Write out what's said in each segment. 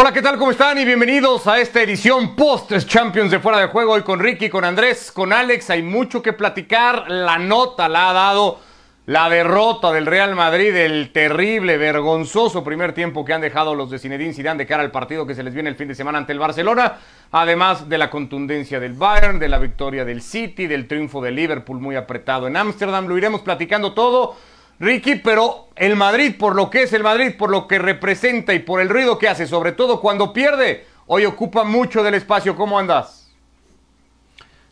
Hola, ¿qué tal? ¿Cómo están? Y bienvenidos a esta edición post Champions de Fuera de Juego. Hoy con Ricky, con Andrés, con Alex. Hay mucho que platicar. La nota la ha dado la derrota del Real Madrid, el terrible, vergonzoso primer tiempo que han dejado los de Zinedine Zidane de cara al partido que se les viene el fin de semana ante el Barcelona. Además de la contundencia del Bayern, de la victoria del City, del triunfo del Liverpool muy apretado en Ámsterdam. Lo iremos platicando todo. Ricky, pero el Madrid, por lo que es el Madrid, por lo que representa y por el ruido que hace, sobre todo cuando pierde, hoy ocupa mucho del espacio. ¿Cómo andas?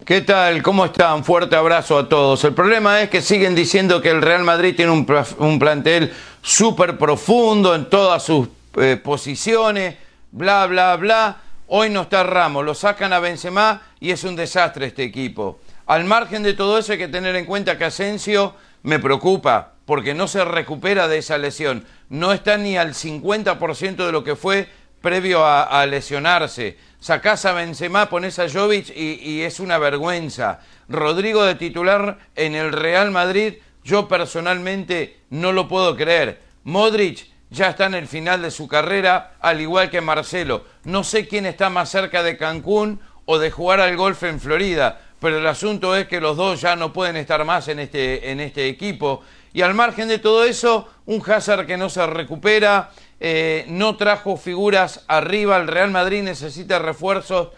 ¿Qué tal? ¿Cómo están? Fuerte abrazo a todos. El problema es que siguen diciendo que el Real Madrid tiene un, plantel súper profundo en todas sus eh, posiciones, bla, bla, bla. Hoy no está Ramos, lo sacan a Benzema y es un desastre este equipo. Al margen de todo eso hay que tener en cuenta que Asensio me preocupa porque no se recupera de esa lesión. No está ni al 50% de lo que fue previo a, lesionarse. Sacás a Benzema, pones a Jovic y, y es una vergüenza. Rodrigo de titular en el Real Madrid, yo personalmente no lo puedo creer. Modric ya está en el final de su carrera, al igual que Marcelo. No sé quién está más cerca de Cancún o de jugar al golf en Florida, pero el asunto es que los dos ya no pueden estar más en este, en este equipo. Y al margen de todo eso, un Hazard que no se recupera, eh, no trajo figuras arriba, el Real Madrid necesita refuerzos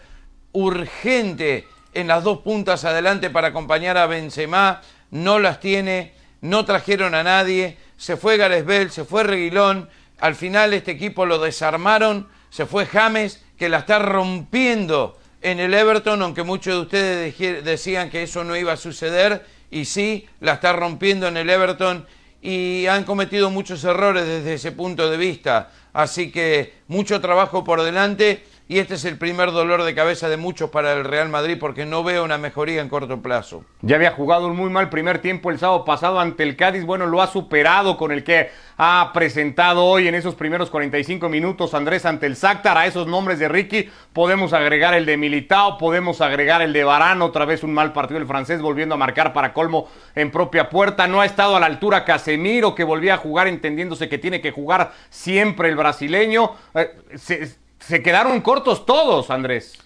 urgentes en las dos puntas adelante para acompañar a Benzema, no las tiene, no trajeron a nadie, se fue Garesbel, se fue Reguilón, al final este equipo lo desarmaron, se fue James, que la está rompiendo en el Everton, aunque muchos de ustedes decían que eso no iba a suceder, y sí, la está rompiendo en el Everton y han cometido muchos errores desde ese punto de vista. Así que mucho trabajo por delante y este es el primer dolor de cabeza de muchos para el Real Madrid porque no veo una mejoría en corto plazo. Ya había jugado un muy mal primer tiempo el sábado pasado ante el Cádiz, bueno, lo ha superado con el que ha presentado hoy en esos primeros 45 minutos Andrés ante el Sáctar, a esos nombres de Ricky podemos agregar el de Militao, podemos agregar el de Varano, otra vez un mal partido el francés volviendo a marcar para colmo en propia puerta, no ha estado a la altura Casemiro que volvía a jugar entendiéndose que tiene que jugar siempre el brasileño, eh, se quedaron cortos todos, Andrés.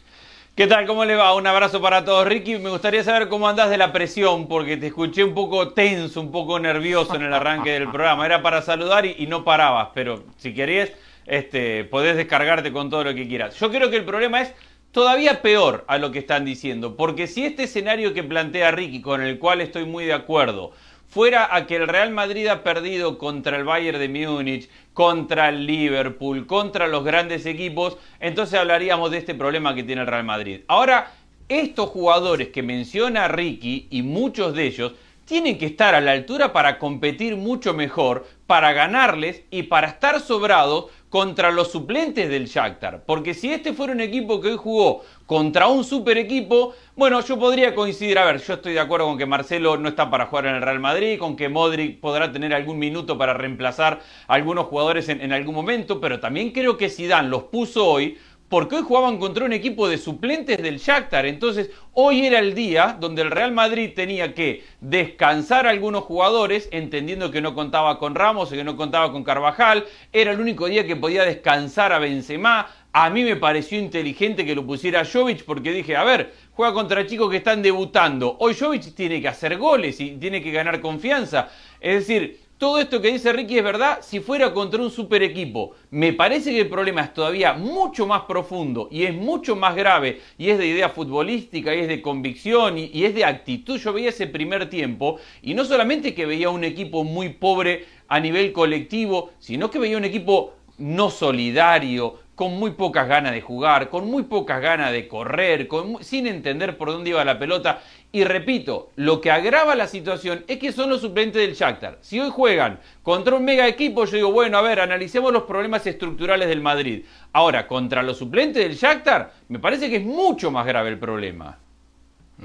¿Qué tal? ¿Cómo le va? Un abrazo para todos. Ricky, me gustaría saber cómo andás de la presión, porque te escuché un poco tenso, un poco nervioso en el arranque del programa. Era para saludar y, no parabas, pero si querés, este, podés descargarte con todo lo que quieras. Yo creo que el problema es todavía peor a lo que están diciendo, porque si este escenario que plantea Ricky, con el cual estoy muy de acuerdo, fuera a que el Real Madrid ha perdido contra el Bayern de Múnich, contra el Liverpool, contra los grandes equipos, entonces hablaríamos de este problema que tiene el Real Madrid. Ahora, estos jugadores que menciona Ricky y muchos de ellos tienen que estar a la altura para competir mucho mejor, para ganarles y para estar sobrados contra los suplentes del Shakhtar. Porque si este fuera un equipo que hoy jugó contra un super equipo, bueno, yo podría coincidir, a ver, yo estoy de acuerdo con que Marcelo no está para jugar en el Real Madrid, con que Modric podrá tener algún minuto para reemplazar a algunos jugadores en, en algún momento, pero también creo que Zidane los puso hoy porque hoy jugaban contra un equipo de suplentes del Shakhtar. Entonces, hoy era el día donde el Real Madrid tenía que descansar a algunos jugadores, entendiendo que no contaba con Ramos que no contaba con Carvajal. Era el único día que podía descansar a Benzema. A mí me pareció inteligente que lo pusiera Jovic porque dije, a ver, juega contra chicos que están debutando. Hoy Jovic tiene que hacer goles y tiene que ganar confianza. Es decir, todo esto que dice Ricky es verdad si fuera contra un super equipo. Me parece que el problema es todavía mucho más profundo y es mucho más grave y es de idea futbolística y es de convicción y, es de actitud. Yo veía ese primer tiempo y no solamente que veía un equipo muy pobre a nivel colectivo, sino que veía un equipo no solidario, con muy pocas ganas de jugar, con muy pocas ganas de correr, sin entender por dónde iba la pelota. Y repito, lo que agrava la situación es que son los suplentes del Shakhtar. Si hoy juegan contra un mega equipo, yo digo, bueno, a ver, analicemos los problemas estructurales del Madrid. Ahora, contra los suplentes del Shakhtar, me parece que es mucho más grave el problema.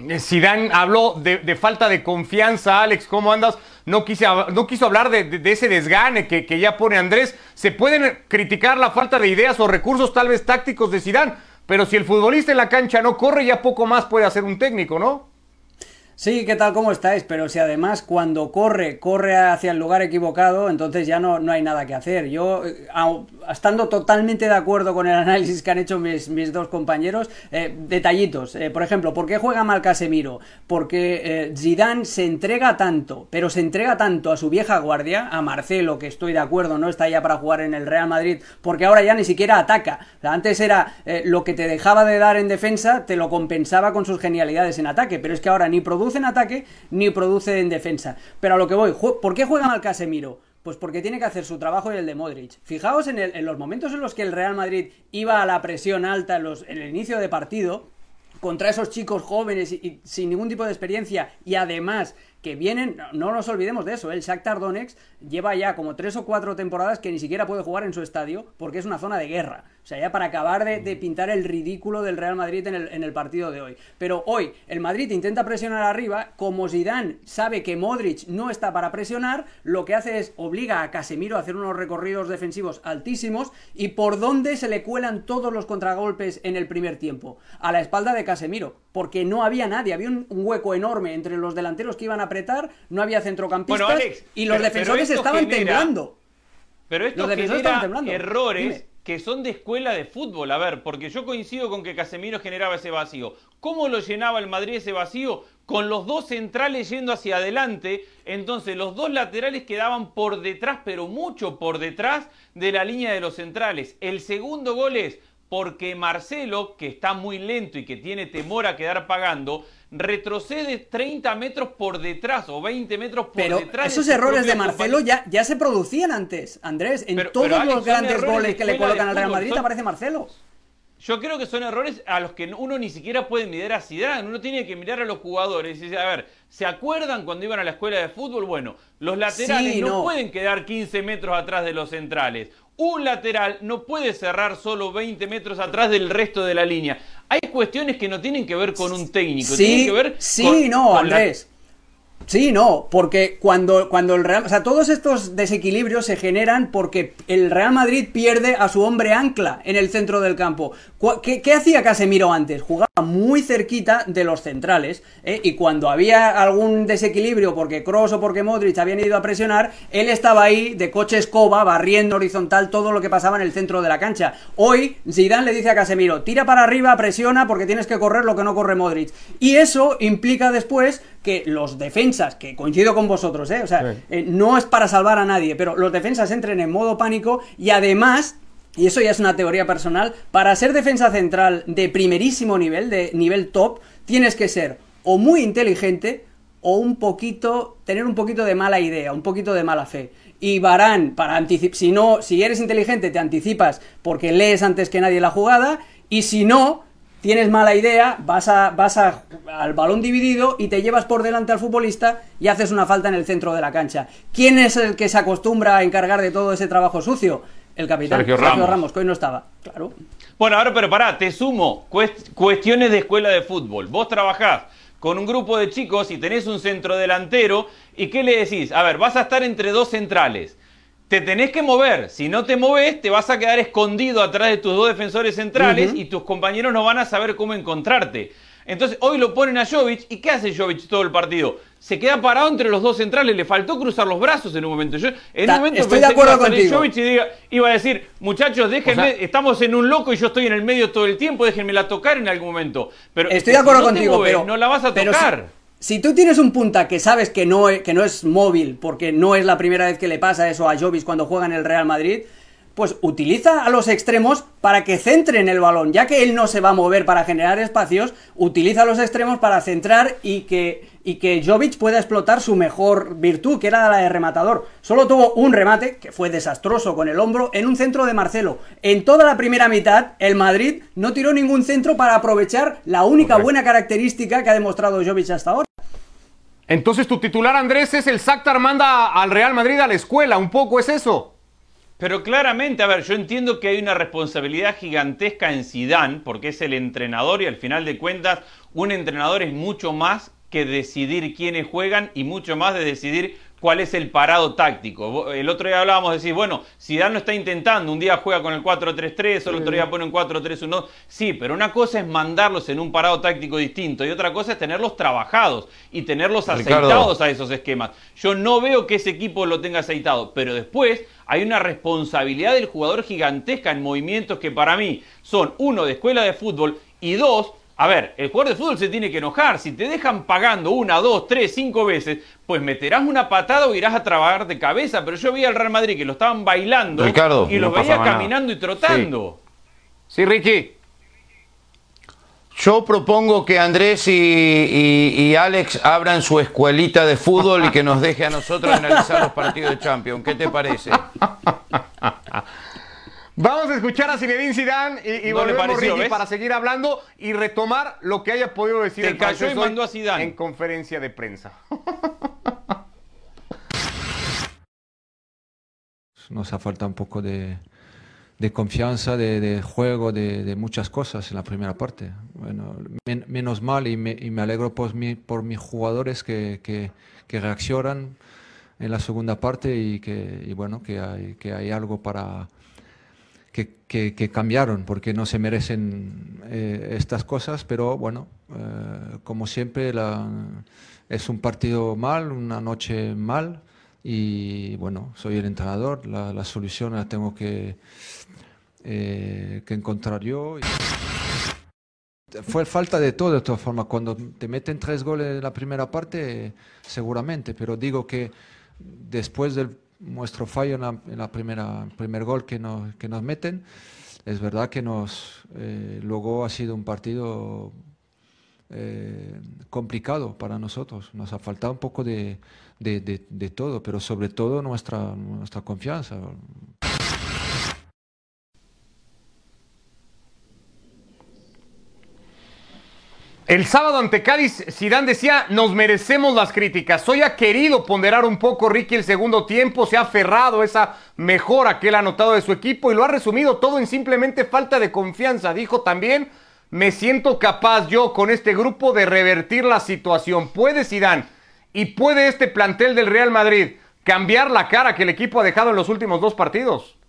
Eh, Zidane habló de, falta de confianza, Alex, ¿cómo andas? No, quiso hablar de, ese desgane que, que, ya pone Andrés. Se pueden criticar la falta de ideas o recursos tal vez tácticos de Zidane, pero si el futbolista en la cancha no corre, ya poco más puede hacer un técnico, ¿no? Sí, ¿qué tal? ¿Cómo estáis? Pero si además cuando corre, corre hacia el lugar equivocado, entonces ya no, no hay nada que hacer. Yo, eh, estando totalmente de acuerdo con el análisis que han hecho mis, mis dos compañeros, eh, detallitos. Eh, por ejemplo, ¿por qué juega mal Casemiro? Porque Zidane se entrega tanto, pero se entrega tanto a su vieja guardia, a Marcelo, que estoy de acuerdo, no está ya para jugar en el Real Madrid, porque ahora ya ni siquiera ataca. antes era lo que te dejaba de dar en defensa, te lo compensaba con sus genialidades en ataque, pero es que ahora ni produce en ataque ni produce en defensa. Pero a lo que voy, ¿por qué juega mal Casemiro? Pues porque tiene que hacer su trabajo y el de Modric. Fijaos en, los momentos en los que el Real Madrid iba a la presión alta en el inicio de partido, contra esos chicos jóvenes y, sin ningún tipo de experiencia y además que vienen, no nos olvidemos de eso, el Shakhtar Donetsk lleva ya como tres o cuatro temporadas que ni siquiera puede jugar en su estadio porque es una zona de guerra. O sea, ya para acabar de, pintar el ridículo del Real Madrid en el, en el, partido de hoy. Pero hoy el Madrid intenta presionar arriba, como Zidane sabe que Modric no está para presionar, lo que hace es obliga a Casemiro a hacer unos recorridos defensivos altísimos y por dónde se le cuelan todos los contragolpes en el primer tiempo, a la espalda de Casemiro, porque no había nadie, había un, hueco enorme entre los delanteros que iban a apretar, no había centrocampistas y los defensores estaban temblando. Pero esto los genera errores que son de escuela de fútbol. A ver, porque yo coincido con que Casemiro generaba ese vacío. ¿Cómo lo llenaba el Madrid ese vacío? Con los dos centrales yendo hacia adelante. Entonces los dos laterales quedaban por detrás, pero mucho por detrás de la línea de los centrales. El segundo gol es porque Marcelo, que está muy lento y que tiene temor a quedar pagando, retrocede 30 metros por detrás o 20 metros por pero detrás. Esos errores de Marcelo ya, ya se producían antes, Andrés. En todos los grandes goles que le colocan al Real Madrid aparece Marcelo. Yo creo que son errores a los que uno ni siquiera puede mirar a Zidane, uno tiene que mirar a los jugadores y decir, a ver, ¿se acuerdan cuando iban a la escuela de fútbol? Bueno, los laterales no, pueden quedar 15 metros atrás de los centrales. Un lateral no puede cerrar solo 20 metros atrás del resto de la línea. Hay cuestiones que no tienen que ver con un técnico, sí, tienen que ver sí, no, Andrés. Sí, no, porque cuando, cuando el Real, o sea, todos estos desequilibrios se generan porque el Real Madrid pierde a su hombre ancla en el centro del campo. ¿Qué, hacía Casemiro antes? Jugaba muy cerquita de los centrales, ¿eh? y cuando había algún desequilibrio porque Kroos o porque Modric habían ido a presionar, él estaba ahí de coche escoba, barriendo horizontal todo lo que pasaba en el centro de la cancha. Hoy Zidane le dice a Casemiro, tira para arriba, presiona porque tienes que correr lo que no corre Modric. Y eso implica después que los defensas, que coincido con vosotros, ¿eh? o sea, eh, no es para salvar a nadie, pero los defensas entren en modo pánico y además y eso ya es una teoría personal, para ser defensa central de primerísimo nivel, de nivel top, tienes que ser o muy inteligente o un poquito, tener un poquito de mala idea, un poquito de mala fe. Y Barán, para anticipar, si no, si eres inteligente te anticipas porque lees antes que nadie la jugada, y si no, tienes mala idea, vas, a, vas a, al balón dividido y te llevas por delante al futbolista y haces una falta en el centro de la cancha. ¿Quién es el que se acostumbra a encargar de todo ese trabajo sucio? El capitán Sergio Ramos, que hoy no estaba, claro. Bueno, ahora, pero pará, te sumo cuestiones de escuela de fútbol. Vos trabajás con un grupo de chicos y tenés un centro delantero y ¿qué le decís? A ver, vas a estar entre dos centrales te tenés que mover. Si no te moves, te vas a quedar escondido atrás de tus dos defensores centrales y tus compañeros no van a saber cómo encontrarte. Entonces, hoy lo ponen a Jovic. ¿Y qué hace Jovic todo el partido? Se queda parado entre los dos centrales. Le faltó cruzar los brazos en un momento. Yo, en un momento estoy de acuerdo contigo. Jovic y iba a decir, muchachos, déjenme, estamos en un loco y yo estoy en el medio todo el tiempo, déjenmela tocar en algún momento. Pero estoy de acuerdo contigo, pero no la vas a tocar. Si tú tienes un punta que sabes que no, que no es móvil, porque no es la primera vez que le pasa eso a Jovis cuando juega en el Real Madrid, pues utiliza a los extremos para que centren el balón, ya que él no se va a mover para generar espacios, utiliza a los extremos para centrar y que, y que Jovic pueda explotar su mejor virtud, que era la de rematador. Solo tuvo un remate, que fue desastroso con el hombro, en un centro de Marcelo. En toda la primera mitad, el Madrid no tiró ningún centro para aprovechar la única buena característica que ha demostrado Jovic hasta ahora. Entonces tu titular Andrés es el Shakhtar manda al Real Madrid a la escuela, un poco es eso. Pero claramente, a ver, yo entiendo que hay una responsabilidad gigantesca en Zidane, porque es el entrenador y al final de cuentas un entrenador es mucho más que decidir quiénes juegan y mucho más de decidir cuál es el parado táctico. El otro día hablábamos de decir, bueno, si Dan no está intentando, un día juega con el 4-3-3, el otro día pone un 4-3-1. Sí, pero una cosa es mandarlos en un parado táctico distinto y otra cosa es tenerlos trabajados y tenerlos aceitados a esos esquemas. Yo no veo que ese equipo lo tenga aceitado, pero después hay una responsabilidad del jugador gigantesca en movimientos que para mí son, uno, de escuela de fútbol y dos, a ver, el jugador de fútbol se tiene que enojar. Si te dejan pagando una, dos, tres, cinco veces, pues meterás una patada o irás a trabajar de cabeza. Pero yo vi al Real Madrid que lo estaban bailando y lo veía caminando y trotando. Sí. Ricky. Yo propongo que Andrés y, y, Alex abran su escuelita de fútbol y que nos deje a nosotros analizar los partidos de Champions. ¿Qué te parece? Vamos a escuchar a Zinedine Zidane y, y volvemos para seguir hablando y retomar lo que haya podido decir el cayó y mandó a Zidane en conferencia de prensa. Nos ha faltado un poco de, confianza, de, juego, de, muchas cosas en la primera parte. Bueno, menos mal y me, alegro por, por mis jugadores que, que, reaccionan en la segunda parte y que bueno que hay, que hay algo para que, cambiaron porque no se merecen eh, estas cosas, pero bueno, eh, como siempre es un partido mal, una noche mal y bueno, soy el entrenador, la, solución la tengo que, eh, que encontrar yo. Fue falta de todo de todas formas, cuando te meten tres goles en la primera parte, seguramente, pero digo que después del nuestro fallo en primera primer gol que nos, que nos meten. Es verdad que nos eh, luego ha sido un partido eh, complicado para nosotros. Nos ha faltado un poco de, de, de, todo, pero sobre todo nuestra, nuestra confianza. El sábado ante Cádiz, Zidane decía, nos merecemos las críticas. Hoy ha querido ponderar un poco Ricky el segundo tiempo, se ha aferrado esa mejora que él ha notado de su equipo y lo ha resumido todo en simplemente falta de confianza. Dijo también, me siento capaz yo con este grupo de revertir la situación. ¿Puede Zidane y puede este plantel del Real Madrid cambiar la cara que el equipo ha dejado en los últimos dos partidos?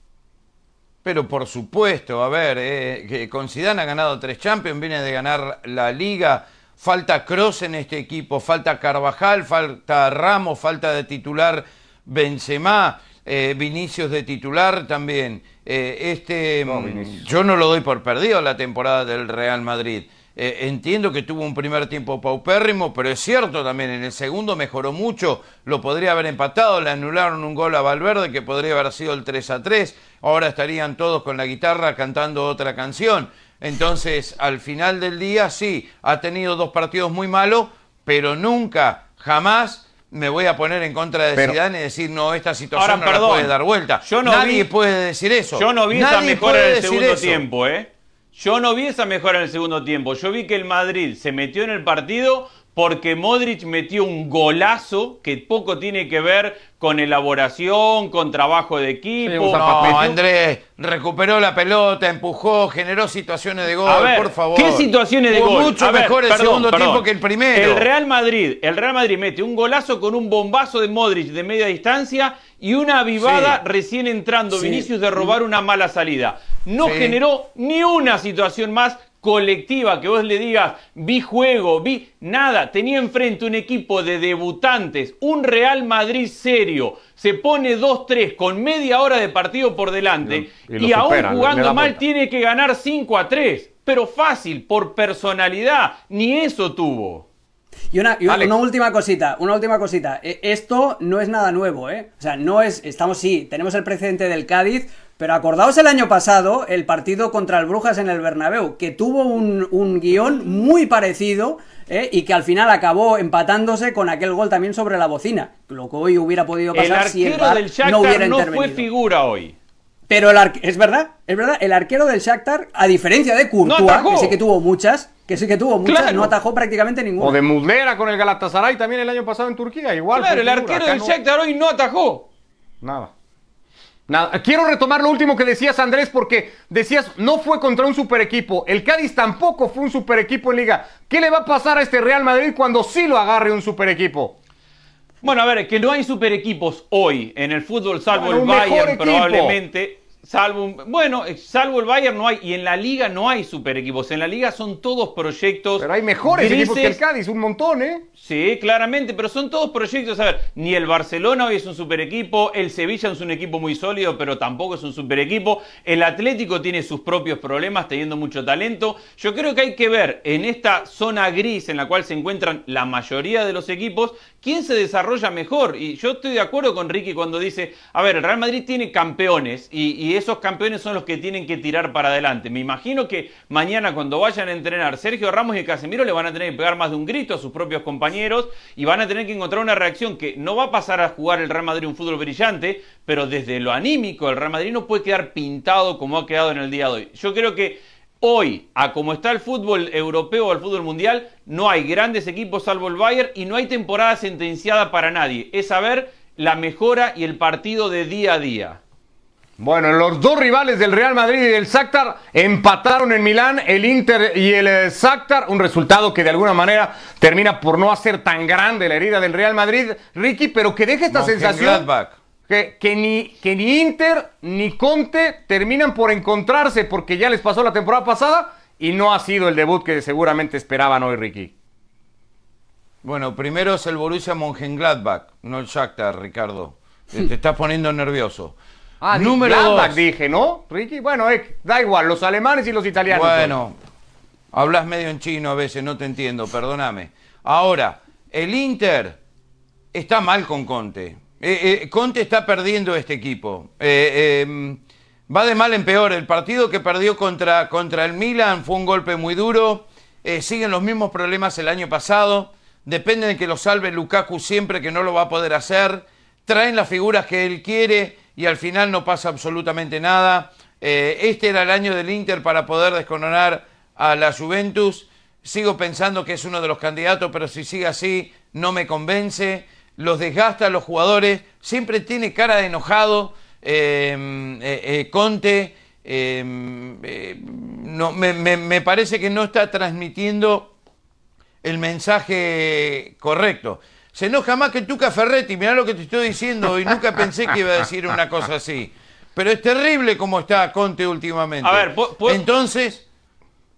Pero por supuesto, a ver, eh, que con Zidane ha ganado tres Champions, viene de ganar la Liga, falta Cross en este equipo, falta Carvajal, falta Ramos, falta de titular Benzema, eh, Vinicius de titular también. Eh, este, yo no lo doy por perdido la temporada del Real Madrid. Eh, entiendo que tuvo un primer tiempo paupérrimo, pero es cierto también, en el segundo mejoró mucho, lo podría haber empatado, le anularon un gol a Valverde que podría haber sido el 3 a 3, ahora estarían todos con la guitarra cantando otra canción. Entonces, al final del día, sí, ha tenido dos partidos muy malos, pero nunca, jamás me voy a poner en contra de Zidane y decir, no, esta situación no la puede dar vuelta. Yo no Nadie puede decir eso. Yo no vi esa mejora en el segundo tiempo, ¿eh? Yo no vi esa mejora en el segundo tiempo. Yo vi que el Madrid se metió en el partido porque Modric metió un golazo que poco tiene que ver con elaboración, con trabajo de equipo. no, Andrés recuperó la pelota, empujó, generó situaciones de gol, por favor. ¿Qué situaciones de gol? mucho mejor el segundo tiempo que el primero. El Real Madrid, el Real Madrid mete un golazo con un bombazo de Modric de media distancia y una avivada recién entrando Vinicius de robar una mala salida. No generó ni una situación más colectiva, que vos le digas, vi juego, vi nada, tenía enfrente un equipo de debutantes, un Real Madrid serio, se pone 2-3 con media hora de partido por delante y, aún jugando mal tiene que ganar 5 a 3, pero fácil, por personalidad, ni eso tuvo. Y, una, una, última cosita, una última cosita. E, esto no es nada nuevo, ¿eh? O sea, no es, estamos sí, tenemos el precedente del Cádiz, pero acordaos el año pasado, el partido contra el Brujas en el Bernabéu, que tuvo un, guion muy parecido ¿eh? y que al final acabó empatándose con aquel gol también sobre la bocina. Lo que hoy hubiera podido pasar si el del no hubiera no fue figura hoy. Pero el es verdad, es verdad, el arquero del Shakhtar, a diferencia de Courtois, que sí que tuvo muchas, que sí que tuvo muchas, no atajó prácticamente ninguna. O de Mudlera con el Galatasaray también el año pasado en Turquía, igual. Claro, el arquero del Shakhtar hoy no atajó. Nada. Quiero retomar lo último que decías, Andrés, porque decías, no fue contra un super equipo. El Cádiz tampoco fue un super equipo en liga. ¿Qué le va a pasar a este Real Madrid cuando sí lo agarre un super equipo? Bueno, a ver, que no hay super equipos hoy en el fútbol, salvo el Bayern probablemente. Salvo, bueno, eh, salvo el Bayern no hay, y en la liga no hay super equipos. En la liga son todos proyectos. Pero hay mejores equipos que el Cádiz, un montón, ¿eh? Sí, claramente, pero son todos proyectos. A ver, ni el Barcelona hoy es un super equipo, el Sevilla es un equipo muy sólido, pero tampoco es un super equipo. El Atlético tiene sus propios problemas, teniendo mucho talento. Yo creo que hay que ver en esta zona gris en la cual se encuentran la mayoría de los equipos, quién se desarrolla mejor. Y yo estoy de acuerdo con Ricky cuando dice, a ver, el Real Madrid tiene campeones y esos campeones son los que tienen que tirar para adelante. Me imagino que mañana cuando vayan a entrenar Sergio Ramos y Casemiro le van a tener que pegar más de un grito a sus propios compañeros y van a tener que encontrar una reacción que no va a pasar a jugar el Real Madrid un fútbol brillante, pero desde lo anímico el Real Madrid no puede quedar pintado como ha quedado en el día de hoy. Yo creo que Hoy, a como está el fútbol europeo o el fútbol mundial, no hay grandes equipos salvo el Bayern y no hay temporada sentenciada para nadie. Es saber la mejora y el partido de día a día. Bueno, los dos rivales del Real Madrid y del Shakhtar empataron en Milán, el Inter y el eh, Shakhtar, un resultado que de alguna manera termina por no hacer tan grande la herida del Real Madrid, Ricky, pero que deja esta sensación que, que, ni, que ni Inter ni Conte terminan por encontrarse porque ya les pasó la temporada pasada y no ha sido el debut que seguramente esperaban hoy, Ricky. Bueno, primero es el Borussia Mönchengladbach, no el Shakhtar, Ricardo. Te estás poniendo nervioso. Ah, número dos. dije, ¿no, Ricky? Bueno, eh, da igual, los alemanes y los italianos. Bueno, hablas medio en chino a veces, no te entiendo, perdóname. Ahora, el Inter está mal con Conte. Eh, eh, Conte está perdiendo este equipo. Em, va de mal en peor. El partido que perdió contra, contra el Milan fue un golpe muy duro. siguen los mismos problemas el año pasado. Depende de que lo salve Lukaku siempre, que no lo va a poder hacer. Traen las figuras que él quiere y al final no pasa absolutamente nada. Eh, este era el año del Inter para poder descoronar a la Juventus. Sigo pensando que es uno de los candidatos, pero si sigue así no me convence. Los desgasta a los jugadores. Siempre tiene cara de enojado. Em, eh, eh, Conte em, no, me, me parece que no está transmitiendo el mensaje correcto. Se enoja más que Tuca Ferretti, mirá lo que te estoy diciendo, y nunca pensé que iba a decir una cosa así. Pero es terrible como está Conte últimamente. A ver, entonces...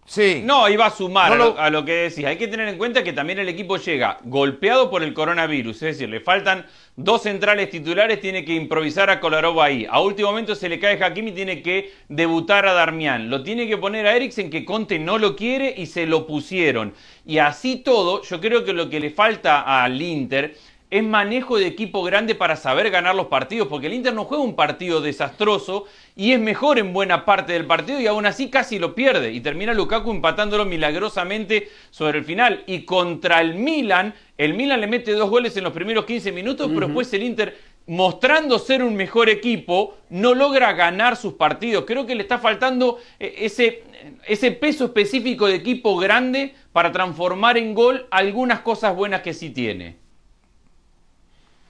Sí. No, iba a sumar a, lo, que decís. Hay que tener en cuenta que también el equipo llega golpeado por el coronavirus. Es decir, le faltan dos centrales titulares, tiene que improvisar a Kolarov ahí. A último momento se le cae Hakimi y tiene que debutar a Darmian. Lo tiene que poner a Eriksen, que Conte no lo quiere y se lo pusieron. Y así todo, yo creo que lo que le falta al Inter es manejo de equipo grande para saber ganar los partidos, porque el Inter no juega un partido desastroso y es mejor en buena parte del partido y aún así casi lo pierde y termina Lukaku empatándolo milagrosamente sobre el final y contra el Milan, el Milan le mete dos goles en los primeros 15 minutos, pero después el Inter mostrando ser un mejor equipo, no logra ganar sus partidos. Creo que le está faltando eh, ese, ese peso específico de equipo grande para transformar en gol algunas cosas buenas que sí tiene.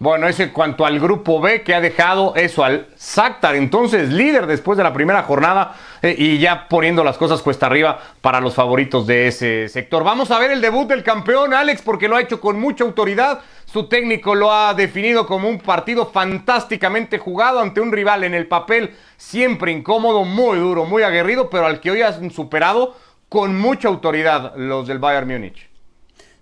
Bueno, eso en cuanto al grupo B que ha dejado eso al Shakhtar, entonces líder después de la primera jornada eh, y ya poniendo las cosas cuesta arriba para los favoritos de ese sector. Vamos a ver el debut del campeón Alex porque lo ha hecho con mucha autoridad. Su técnico lo ha definido como un partido fantásticamente jugado ante un rival en el papel siempre incómodo, muy duro, muy aguerrido, pero al que hoy han superado con mucha autoridad los del Bayern Múnich.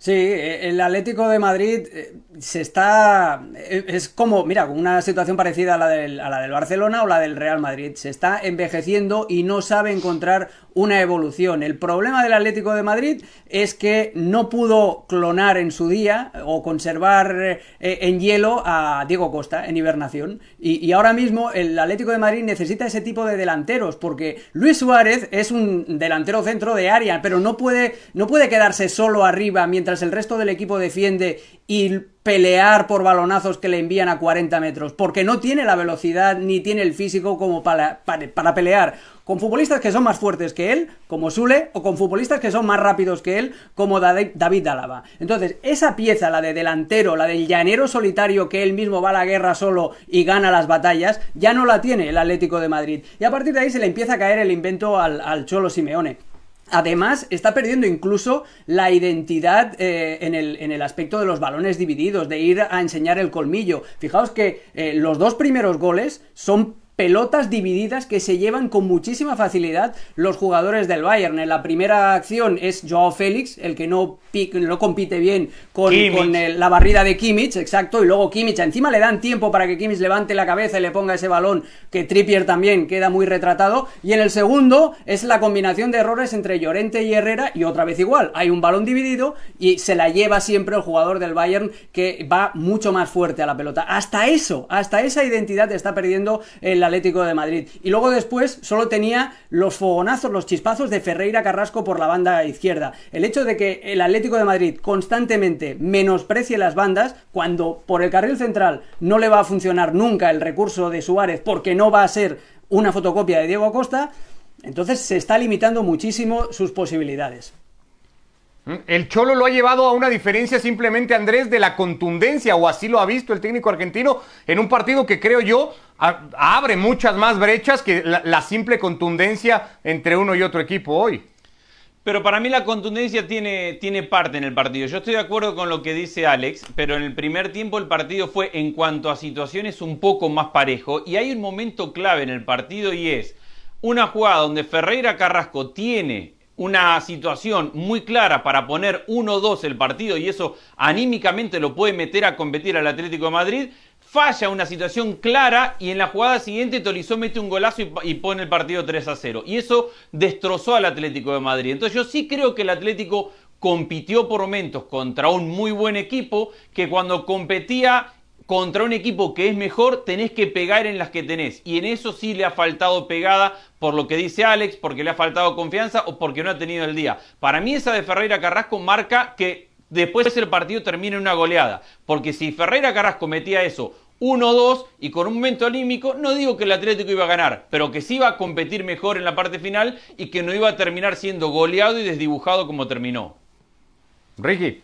Sí, e, el Atlético de Madrid eh, se está. E, es como, mira, una situación parecida a la, del, a la del Barcelona o la del Real Madrid. Se está envejeciendo y no sabe encontrar una evolución. El problema del Atlético de Madrid es que no pudo clonar en su día o conservar eh, en hielo a Diego Costa en hibernación. Y, ahora mismo el Atlético de Madrid necesita ese tipo de delanteros porque Luis Suárez es un delantero centro de área, pero no puede, no puede quedarse solo arriba mientras el resto del equipo defiende y pelear por balonazos que le envían a 40 metros, porque no tiene la velocidad ni tiene el físico como para, para, pelear con futbolistas que son más fuertes que él, como Sule, o con futbolistas que son más rápidos que él, como David Álava. Entonces, esa pieza, la de delantero, la del llanero solitario que él mismo va a la guerra solo y gana las batallas, ya no la tiene el Atlético de Madrid. Y a partir de ahí se le empieza a caer el invento al Cholo Simeone. Además, está perdiendo incluso la identidad eh, en, el, en, el, aspecto de los balones divididos, de ir a enseñar el colmillo. Fijaos que eh, los dos primeros goles son pelotas divididas que se llevan con muchísima facilidad los jugadores del Bayern. En la primera acción es Joao Félix, el que no, no compite bien con, con la barrida de Kimmich, exacto, y luego Kimmich, encima le dan tiempo para que Kimmich levante la cabeza y le ponga ese balón, que Trippier también queda muy retratado, y en el segundo es la combinación de errores entre Llorente y Herrera, y otra vez igual, hay un balón dividido y se la lleva siempre el jugador del Bayern que va mucho más fuerte a la pelota. Hasta eso, hasta esa identidad está perdiendo el Atlético de Madrid. Y luego después solo tenía los fogonazos, los chispazos de Ferreira Carrasco por la banda izquierda. El hecho de que el Atlético de Madrid constantemente menosprecie las bandas, cuando por el carril central no le va a funcionar nunca el recurso de Suárez porque no va a ser una fotocopia de Diego Acosta, entonces se está limitando muchísimo sus posibilidades. El Cholo lo ha llevado a una diferencia simplemente, Andrés, de la contundencia, o así lo ha visto el técnico argentino, en un partido que creo yo abre muchas más brechas que la, simple contundencia entre uno y otro equipo hoy. Pero para mí la contundencia tiene, tiene parte en el partido. Yo estoy de acuerdo con lo que dice Alex, pero en el primer tiempo el partido fue en cuanto a situaciones un poco más parejo y hay un momento clave en el partido y es una jugada donde Ferreira Carrasco tiene una situación muy clara para poner 1-2 el partido y eso anímicamente lo puede meter a competir al Atlético de Madrid, falla una situación clara y en la jugada siguiente Tolizó mete un golazo y, pone el partido 3 0. Y eso destrozó al Atlético de Madrid. Entonces yo sí creo que el Atlético compitió por momentos contra un muy buen equipo que cuando competía contra un equipo que es mejor, tenés que pegar en las que tenés. Y en eso sí le ha faltado pegada, por lo que dice Alex, porque le ha faltado confianza o porque no ha tenido el día. Para mí esa de Ferreira Carrasco marca que después el partido termine en una goleada. Porque si Ferreira Carrasco metía eso 1-2 y con un momento anímico, no digo que el Atlético iba a ganar, pero que sí iba a competir mejor en la parte final y que no iba a terminar siendo goleado y desdibujado como terminó. Ricky.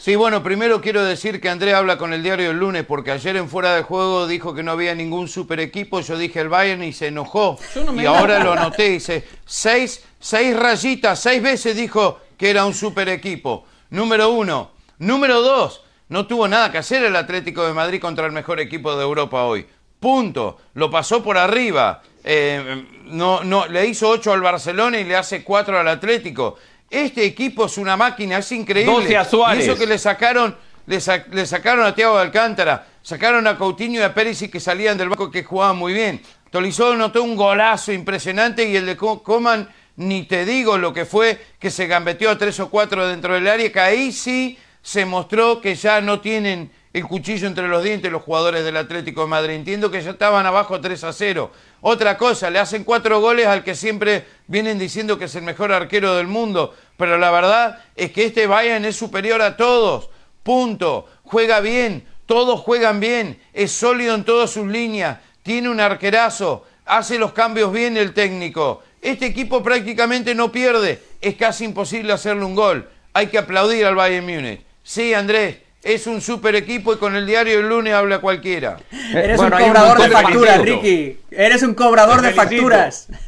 Sí, bueno, primero quiero decir que Andrés habla con el diario el lunes porque ayer en fuera de juego dijo que no había ningún super equipo. Yo dije el Bayern y se enojó. y ahora lo anoté. Dice, seis, seis rayitas, seis veces dijo que era un super equipo. Número uno. Número dos, no tuvo nada que hacer el Atlético de Madrid contra el mejor equipo de Europa hoy. Punto. Lo pasó por arriba. Eh, no, no, le hizo ocho al Barcelona y le hace cuatro al Atlético. Este equipo es una máquina, es increíble. 12 a Suárez. Y eso que le sacaron, le, sacaron a Thiago de Alcántara, sacaron a Coutinho y a Pérez y que salían del banco que jugaban muy bien. Tolizó notó un golazo impresionante y el de Coman, ni te digo lo que fue, que se gambeteó a tres o cuatro dentro del área, que ahí sí se mostró que ya no tienen el cuchillo entre los dientes los jugadores del Atlético de Madrid. Entiendo que ya estaban abajo 3 a 0. Otra cosa, le hacen cuatro goles al que siempre vienen diciendo que es el mejor arquero del mundo. Pero la verdad es que este Bayern es superior a todos. Punto. Juega bien. Todos juegan bien. Es sólido en todas sus líneas. Tiene un arquerazo. Hace los cambios bien el técnico. Este equipo prácticamente no pierde. Es casi imposible hacerle un gol. Hay que aplaudir al Bayern Múnich. Sí, Andrés, es un super equipo y con el diario el lunes habla cualquiera. Eres un cobrador de facturas, Ricky. Eres un cobrador de facturas.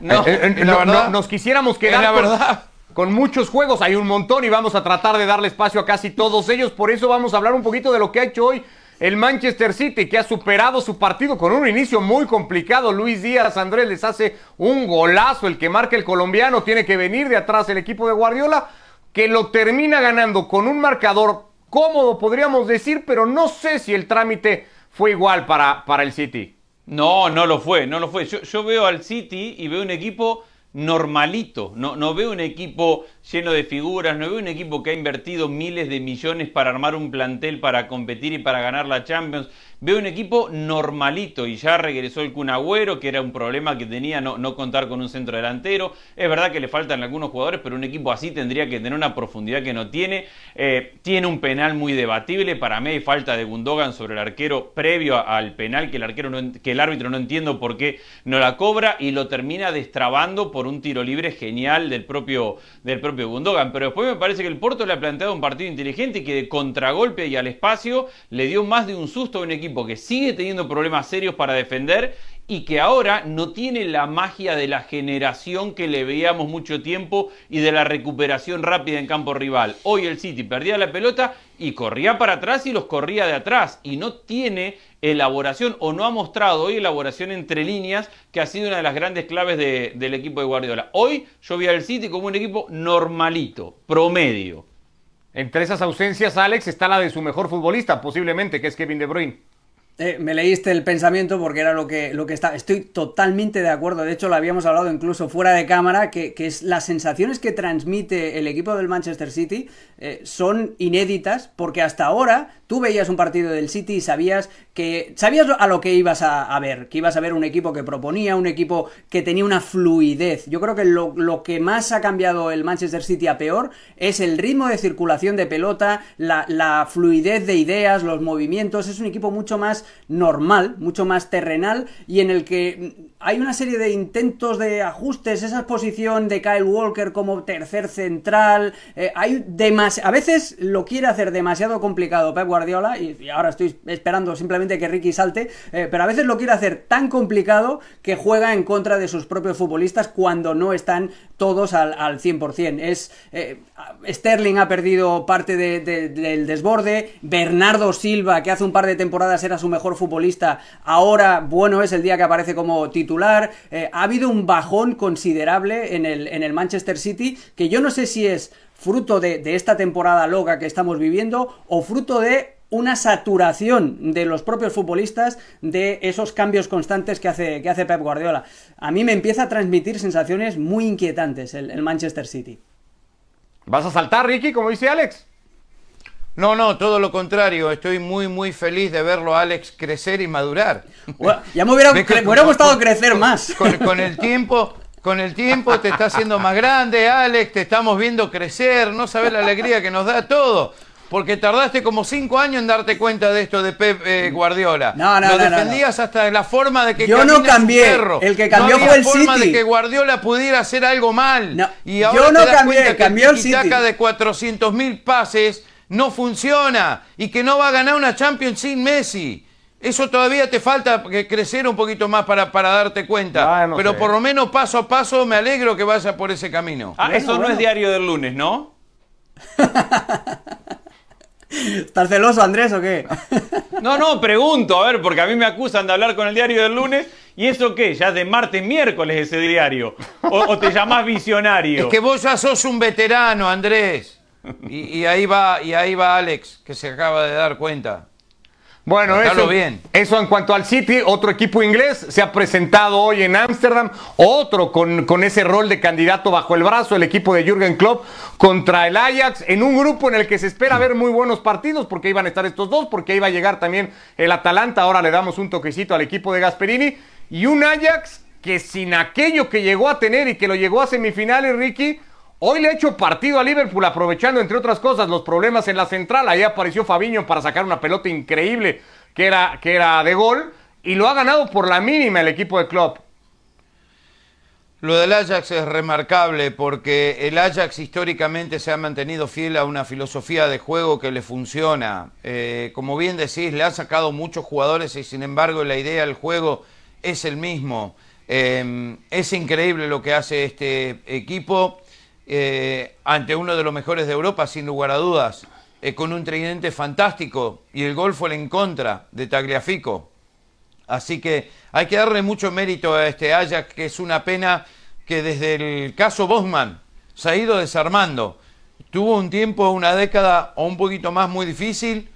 No, eh, eh, nos quisiéramos quedar la verdad. Con, muchos juegos, hay un montón y vamos a tratar de darle espacio a casi todos ellos. Por eso vamos a hablar un poquito de lo que ha hecho hoy el Manchester City, que ha superado su partido con un inicio muy complicado. Luis Díaz Andrés les hace un golazo. El que marca el colombiano tiene que venir de atrás el equipo de Guardiola, que lo termina ganando con un marcador cómodo, podríamos decir, pero no sé si el trámite fue igual para, para el City. No, no lo fue, no lo fue. Yo, yo veo al City y veo un equipo normalito. No, no veo un equipo lleno de figuras, no veo un equipo que ha invertido miles de millones para armar un plantel para competir y para ganar la Champions. Veo un equipo normalito y ya regresó el Cunagüero, que era un problema que tenía no, contar con un centro delantero. Es verdad que le faltan algunos jugadores, pero un equipo así tendría que tener una profundidad que no tiene. Eh, tiene un penal muy debatible. Para mí hay falta de Gundogan sobre el arquero previo al penal, que el, arquero no, que el árbitro no entiendo por qué no la cobra y lo termina destrabando por un tiro libre genial del propio, del propio Gundogan. Pero después me parece que el Porto le ha planteado un partido inteligente que de contragolpe y al espacio le dio más de un susto a un equipo que sigue teniendo problemas serios para defender y que ahora no tiene la magia de la generación que le veíamos mucho tiempo y de la recuperación rápida en campo rival. Hoy el City perdía la pelota y corría para atrás y los corría de atrás y no tiene elaboración o no ha mostrado hoy elaboración entre líneas que ha sido una de las grandes claves del equipo de Guardiola. Hoy yo vi al City como un equipo normalito, promedio. Entre esas ausencias, Alex, está la de su mejor futbolista, posiblemente, que es Kevin De Bruyne. Eh, me leíste el pensamiento porque era lo que, lo que está. Estoy totalmente de acuerdo. De hecho, lo habíamos hablado incluso fuera de cámara, que, es las sensaciones que transmite el equipo del Manchester City eh, son inéditas, porque hasta ahora tú veías un partido del City y sabías que. sabías a lo que ibas a, ver, que ibas a ver un equipo que proponía, un equipo que tenía una fluidez. Yo creo que lo, que más ha cambiado el Manchester City a peor es el ritmo de circulación de pelota, la, fluidez de ideas, los movimientos. Es un equipo mucho más normal, mucho más terrenal y en el que hay una serie de intentos de ajustes, esa posición de Kyle Walker como tercer central, eh, hay a veces lo quiere hacer demasiado complicado Pep Guardiola y, ahora estoy esperando simplemente que Ricky salte, eh, pero a veces lo quiere hacer tan complicado que juega en contra de sus propios futbolistas cuando no están todos al, al 100%. Es, eh, Sterling ha perdido parte del desborde, Bernardo Silva, que hace un par de temporadas era su mejor futbolista, ahora, bueno, es el día que aparece como titular. Eh, ha habido un bajón considerable en el, en el Manchester City, que yo no sé si es fruto de, de esta temporada loca que estamos viviendo o fruto de una saturación de los propios futbolistas de esos cambios constantes que hace, que hace Pep Guardiola. A mí me empieza a transmitir sensaciones muy inquietantes el, Manchester City. ¿Vas a saltar, Ricky, como dice Alex? No, no, todo lo contrario. Estoy muy, muy feliz de verlo a Alex crecer y madurar. ya me hubiera, gustado crecer más. Con, el tiempo, con el tiempo te está haciendo más grande, Alex, te estamos viendo crecer, no sabes la alegría que nos da todo porque tardaste como cinco años en darte cuenta de esto de Pep eh, Guardiola. No, no, Lo defendías hasta de la forma de que yo no cambié. Perro. El que cambió fue el forma de que Guardiola pudiera hacer algo mal. y ahora yo no te cambié, cambió el City. de 400 mil pases no funciona y que no va a ganar una Champions sin Messi. Eso todavía te falta crecer un poquito más para, para darte cuenta. Pero por lo menos paso a paso me alegro que vaya por ese camino. Ah, eso no es diario del lunes, ¿no? ¿Estás celoso, Andrés, o qué? No, no, pregunto, a ver, porque a mí me acusan de hablar con el diario del lunes. ¿Y eso qué? ¿Ya es de martes, miércoles ese diario? ¿O, te llamás visionario? Es que vos ya sos un veterano, Andrés. Y, ahí va, y ahí va Alex, que se acaba de dar cuenta. Bueno, eso, bien. eso en cuanto al City, otro equipo inglés se ha presentado hoy en Ámsterdam, otro con, con, ese rol de candidato bajo el brazo, el equipo de Jürgen Klopp contra el Ajax, en un grupo en el que se espera ver muy buenos partidos, porque iban a estar estos dos, porque iba a llegar también el Atalanta, ahora le damos un toquecito al equipo de Gasperini, y un Ajax que sin aquello que llegó a tener y que lo llegó a semifinales, Ricky, Hoy le ha hecho partido a Liverpool aprovechando, entre otras cosas, los problemas en la central. Ahí apareció Fabiño para sacar una pelota increíble que era, que era de gol. Y lo ha ganado por la mínima el equipo de Klopp. Lo del Ajax es remarcable porque el Ajax históricamente se ha mantenido fiel a una filosofía de juego que le funciona. Eh, como bien decís, le han sacado muchos jugadores y sin embargo la idea del juego es el mismo. Eh, es increíble lo que hace este equipo. Eh, ante uno de los mejores de Europa, sin lugar a dudas, eh, con un tridente fantástico y el gol fue en contra de Tagliafico. Así que hay que darle mucho mérito a este Ajax, que es una pena que desde el caso Bosman se ha ido desarmando. Tuvo un tiempo, una década o un poquito más muy difícil,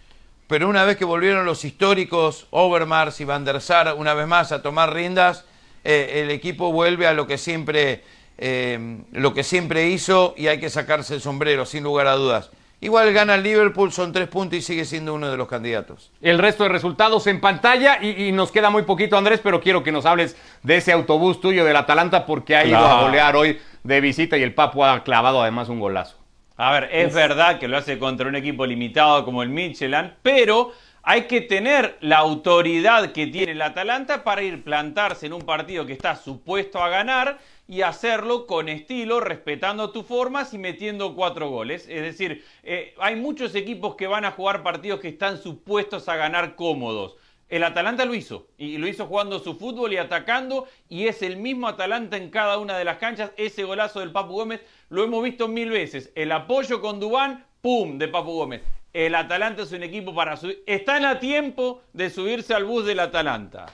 pero una vez que volvieron los históricos Overmars y Van der Sar una vez más a tomar riendas, eh, el equipo vuelve a lo que siempre eh, lo que siempre hizo y hay que sacarse el sombrero, sin lugar a dudas. Igual gana el Liverpool, son tres puntos y sigue siendo uno de los candidatos. El resto de resultados en pantalla y, nos queda muy poquito, Andrés, pero quiero que nos hables de ese autobús tuyo del Atalanta porque ha ido a golear hoy de visita y el Papu ha clavado además un golazo. A ver, es verdad que lo hace contra un equipo limitado como el Michelin, pero hay que tener la autoridad que tiene el Atalanta para ir plantarse en un partido que está supuesto a ganar y hacerlo con estilo, respetando tus formas y metiendo cuatro goles. Es decir, eh, hay muchos equipos que van a jugar partidos que están supuestos a ganar cómodos. El Atalanta lo hizo, y lo hizo jugando su fútbol y atacando, y es el mismo Atalanta en cada una de las canchas. Ese golazo del Papu Gómez lo hemos visto mil veces. El apoyo con Dubán, ¡pum!, de Papu Gómez. El Atalanta es un equipo para subir. Están a tiempo de subirse al bus del Atalanta.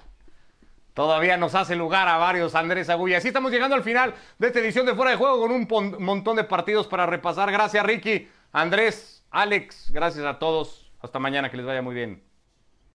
Todavía nos hace lugar a varios Andrés Agulla. Así estamos llegando al final de esta edición de Fuera de Juego con un montón de partidos para repasar. Gracias, Ricky, Andrés, Alex. Gracias a todos. Hasta mañana, que les vaya muy bien.